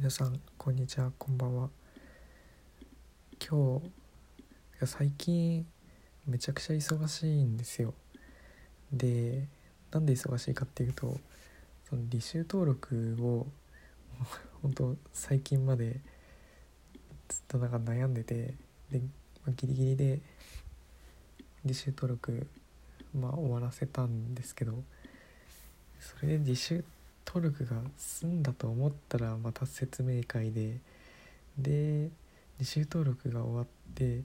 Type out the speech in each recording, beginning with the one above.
皆さんこんにちはこんばんは。今日最近めちゃくちゃ忙しいんですよ。でなんで忙しいかっていうとその履修登録を 本当最近までずっとなんか悩んでてで、まあ、ギリギリで履修登録まあ終わらせたんですけどそれで履修登録が済んだと思ったらまた説明会でで履修登録が終わって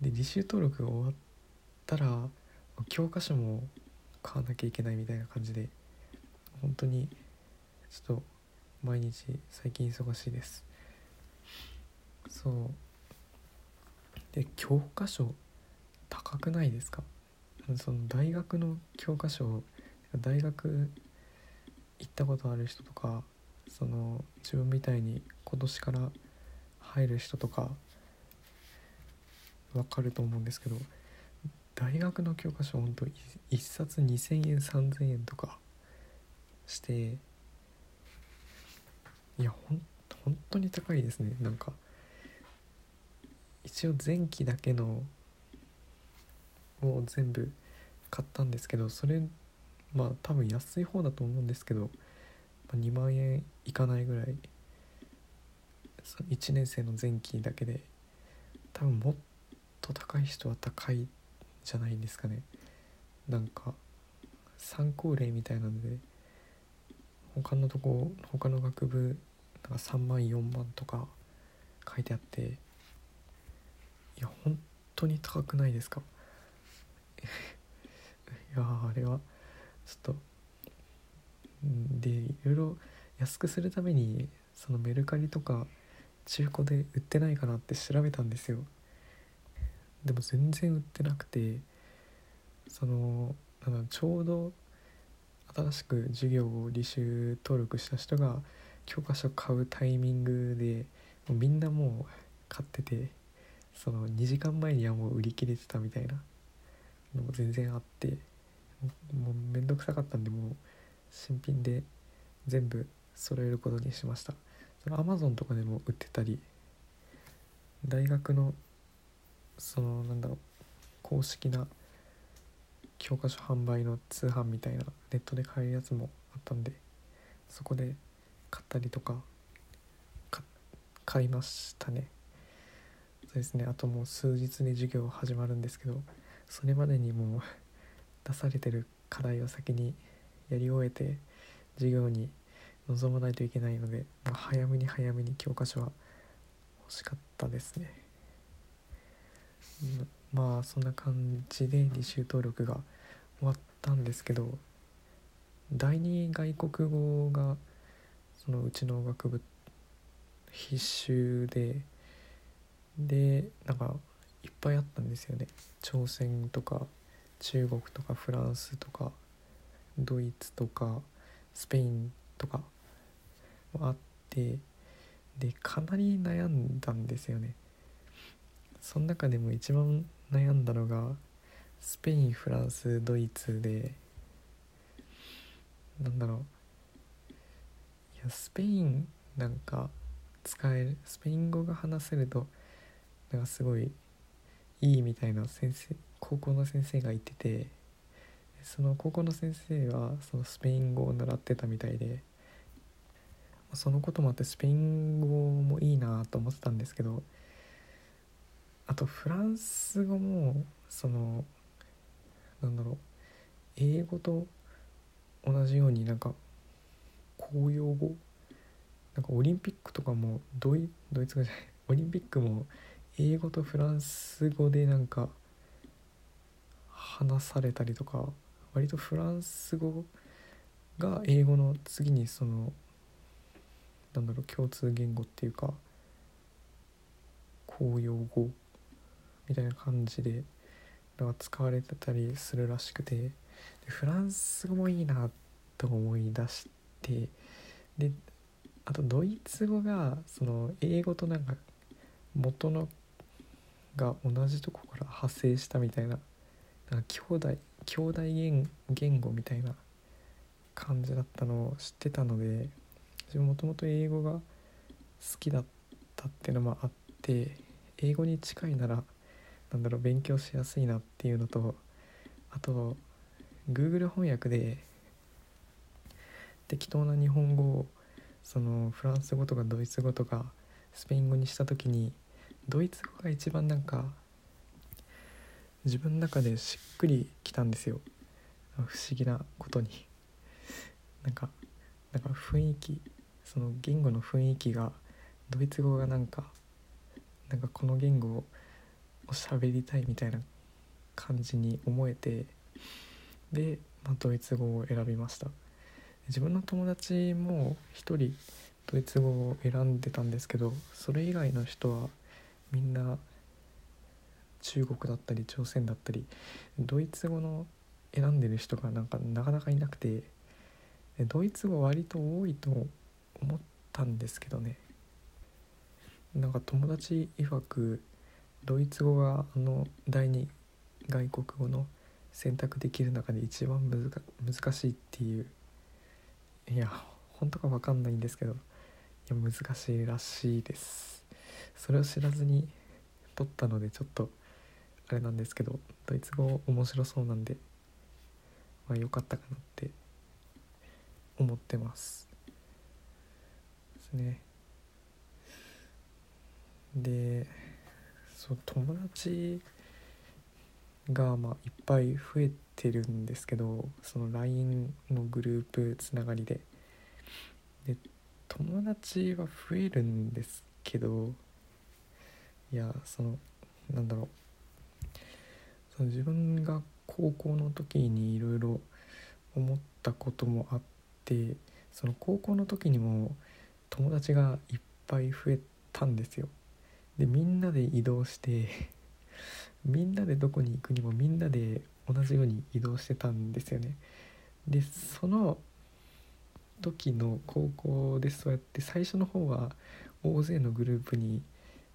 で履修登録が終わったら教科書も買わなきゃいけないみたいな感じで本当にちょっと毎日最近忙しいです。そう。で教科書高くないですか？その大学の教科書大学行ったことある人とかその自分みたいに今年から入る人とかわかると思うんですけど大学の教科書ほんと1冊2,000円3,000円とかしていやほん本当に高いですね。なんか一応前期だけのを全部買ったんですけどそれまあ多分安い方だと思うんですけど、ま、2万円いかないぐらいその1年生の前期だけで多分もっと高い人は高いじゃないんですかね。なんか参考例みたいなので他のとこ他の学部なんか3万4万とか書いてあっていや本当に高くないですか？いやあれは。ちょっと。でいろいろ安くするためにそのメルカリとか中古で売ってないかなって調べたんですよ。でも全然売ってなくてそのなんちょうど新しく授業を履修登録した人が教科書買うタイミングでもうみんなもう買っててその2時間前にはもう売り切れてたみたいなのも全然あって。もうめんどくさかったんでもう新品で全部揃えることにしました。その Amazon とかでも売ってたり大学のそのなんだろう公式な教科書販売の通販みたいなネットで買えるやつもあったんでそこで買ったりとか買いましたね。そうですね。あともう数日で授業始まるんですけどそれまでにもう出されてる課題を先にやり終えて授業に臨まないといけないので、まあ、早めに早めに教科書は欲しかったですね。まあそんな感じで履修登録が終わったんですけど第二外国語がそのうちの学部必修ででなんかいっぱいあったんですよね朝鮮とか中国とかフランスとかドイツとかスペインとかもあってでかなり悩んだんですよね。その中でも一番悩んだのがスペインフランスドイツでなんだろう。いやスペインなんか使えるスペイン語が話せるとなんかすごいいいみたいな先生高校の先生がいててその高校の先生はそのスペイン語を習ってたみたいでそのこともあってスペイン語もいいなと思ってたんですけどあとフランス語もそのなんだろう英語と同じようになんか公用語なんかオリンピックとかもドイドイツ語じゃないオリンピックも英語とフランス語でなんか話されたりとか割とフランス語が英語の次にそのなんだろう共通言語っていうか公用語みたいな感じで使われてたりするらしくてでフランス語もいいなと思い出してであとドイツ語がその英語となんか元のが同じとこから派生したみたいななんか兄弟兄弟言言語みたいな感じだったのを知ってたので自分もともと英語が好きだったっていうのもあって英語に近いならなんだろう勉強しやすいなっていうのとあと Google 翻訳で適当な日本語をそのフランス語とかドイツ語とかスペイン語にした時にドイツ語が一番なんか自分の中でしっくりきたんですよ。不思議なことに。なんかなんか雰囲気その言語の雰囲気がドイツ語がなんかなんかこの言語を喋りたいみたいな感じに思えてで、まあ、ドイツ語を選びました。自分の友達も一人ドイツ語を選んでたんですけどそれ以外の人はみんな中国だったり朝鮮だったりドイツ語の選んでる人がなんかなかなかいなくてドイツ語割と多いと思ったんですけどね。なんか友達曰くドイツ語があの第二外国語の選択できる中で一番難しいっていう。いや本当か分かんないんですけどいや難しいらしいです。それを知らずに取ったのでちょっとあれなんですけどドイツ語面白そうなんでまあ良かったかなって思ってます。ですね。でそう友達がまあいっぱい増えてるんですけどその LINE のグループつながりで。で友達は増えるんですけどいやそのなんだろうその自分が高校の時にいろいろ思ったこともあってその高校の時にも友達がいっぱい増えたんですよ。でみんなで移動して みんなでどこに行くにもみんなで同じように移動してたんですよね。でその時の高校でそうやって最初の方は大勢のグループに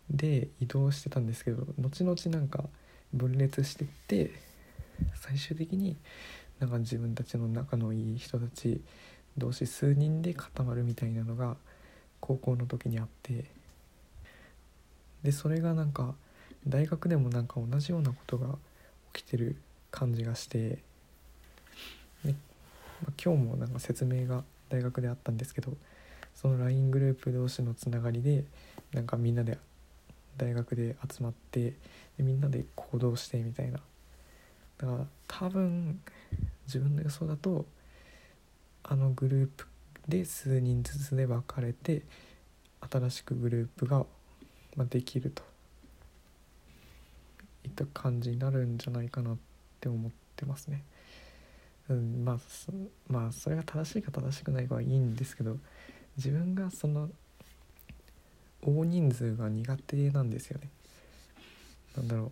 で移動してたんですけど後々なんか分裂してって最終的になんか自分たちの仲のいい人たち同士数人で固まるみたいなのが高校の時にあってでそれがなんか大学でもなんか同じようなことが起きてる感じがしてで、まあ、今日もなんか説明が大学であったんですけどその LINE グループ同士のつながりでなんかみんなで大学で集まってでみんなで行動してみたいなだから多分自分の予想だとあのグループで数人ずつで分かれて新しくグループができるといった感じになるんじゃないかなって思ってますね。うん、まあまあそれが正しいか正しくないかはいいんですけど自分がその大人数が苦手なんですよね。なんだろう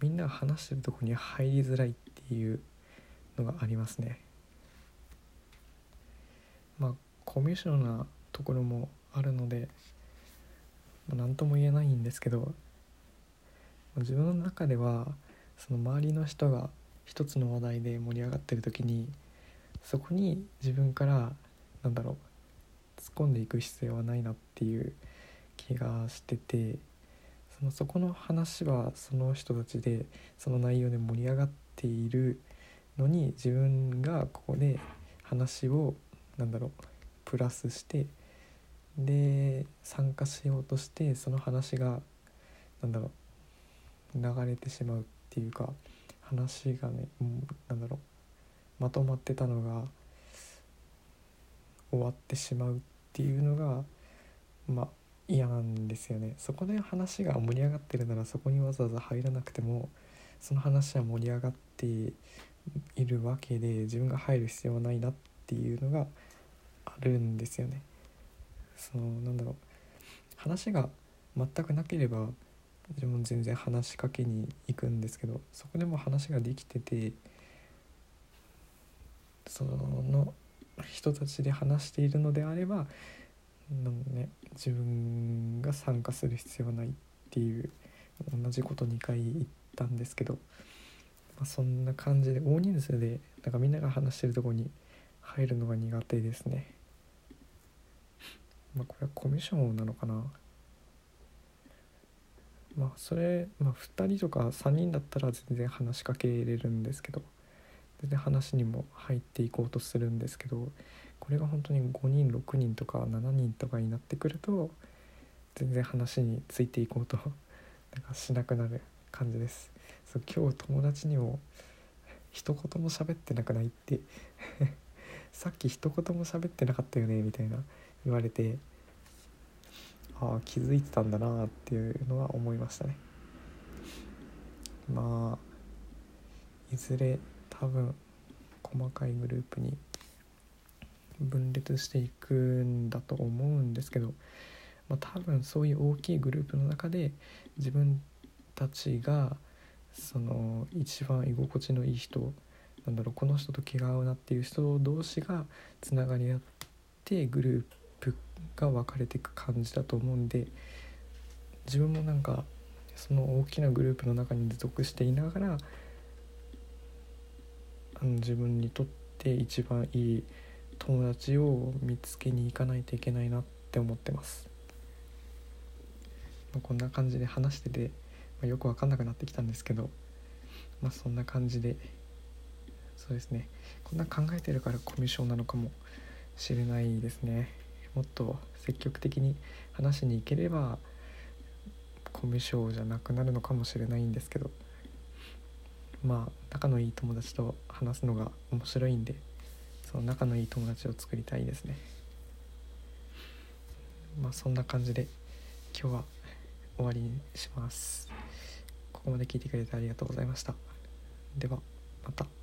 みんな話してるとこに入りづらいっていうのがありますね。まあコミュ障なところもあるので何、まあ、とも言えないんですけど自分の中ではその周りの人が一つの話題で盛り上がってる時にそこに自分からなんだろう突っ込んでいく必要はないなっていう気がしててそのそこの話はその人たちでその内容で盛り上がっているのに自分がここで話をなんだろうプラスしてで参加しようとしてその話がなんだろう流れてしまうっていうか話がねなんだろうまとまってたのが終わってしまうっていうのがまあ嫌なんですよねそこで話が盛り上がってるならそこにわざわざ入らなくてもその話は盛り上がっているわけで自分が入る必要はないなっていうのがあるんですよね。そのなんだろう話が全くなければ自分全然話しかけに行くんですけどそこでも話ができててその人たちで話しているのであればの、ね、自分が参加する必要はないっていう同じこと2回言ったんですけど、まあ、そんな感じで大人数でなんかみんなが話してるとこに入るのが苦手ですね。まあこれはコミュ障なのかなまあそれ、まあ、2人とか3人だったら全然話しかけれるんですけど全然話にも入っていこうとするんですけどこれが本当に5人6人とか7人とかになってくると全然話についていこうと なんかしなくなる感じです。そう今日友達にも一言も喋ってなくないって さっき一言も喋ってなかったよねみたいな言われてああ気づいてたんだなっていうのは思いましたね。まあいずれ多分細かいグループに分裂していくんだと思うんですけど、まあ、多分そういう大きいグループの中で自分たちがその一番居心地のいい人なんだろうこの人と気が合うなっていう人同士がつながり合ってグループが分かれていく感じだと思うんで自分もなんかその大きなグループの中に属していながら自分にとって一番いい友達を見つけに行かないといけないなって思ってます。まあ、こんな感じで話してて、まあ、よく分かんなくなってきたんですけど、まあ、そんな感じでそうですね。こんな考えてるからコミュ障なのかもしれないですね。もっと積極的に話しに行ければコミュ障じゃなくなるのかもしれないんですけど。まあ仲のいい友達と話すのが面白いんでその仲のいい友達を作りたいですね。まあそんな感じで今日は終わりにします。ここまで聞いてくれてありがとうございました。ではまた。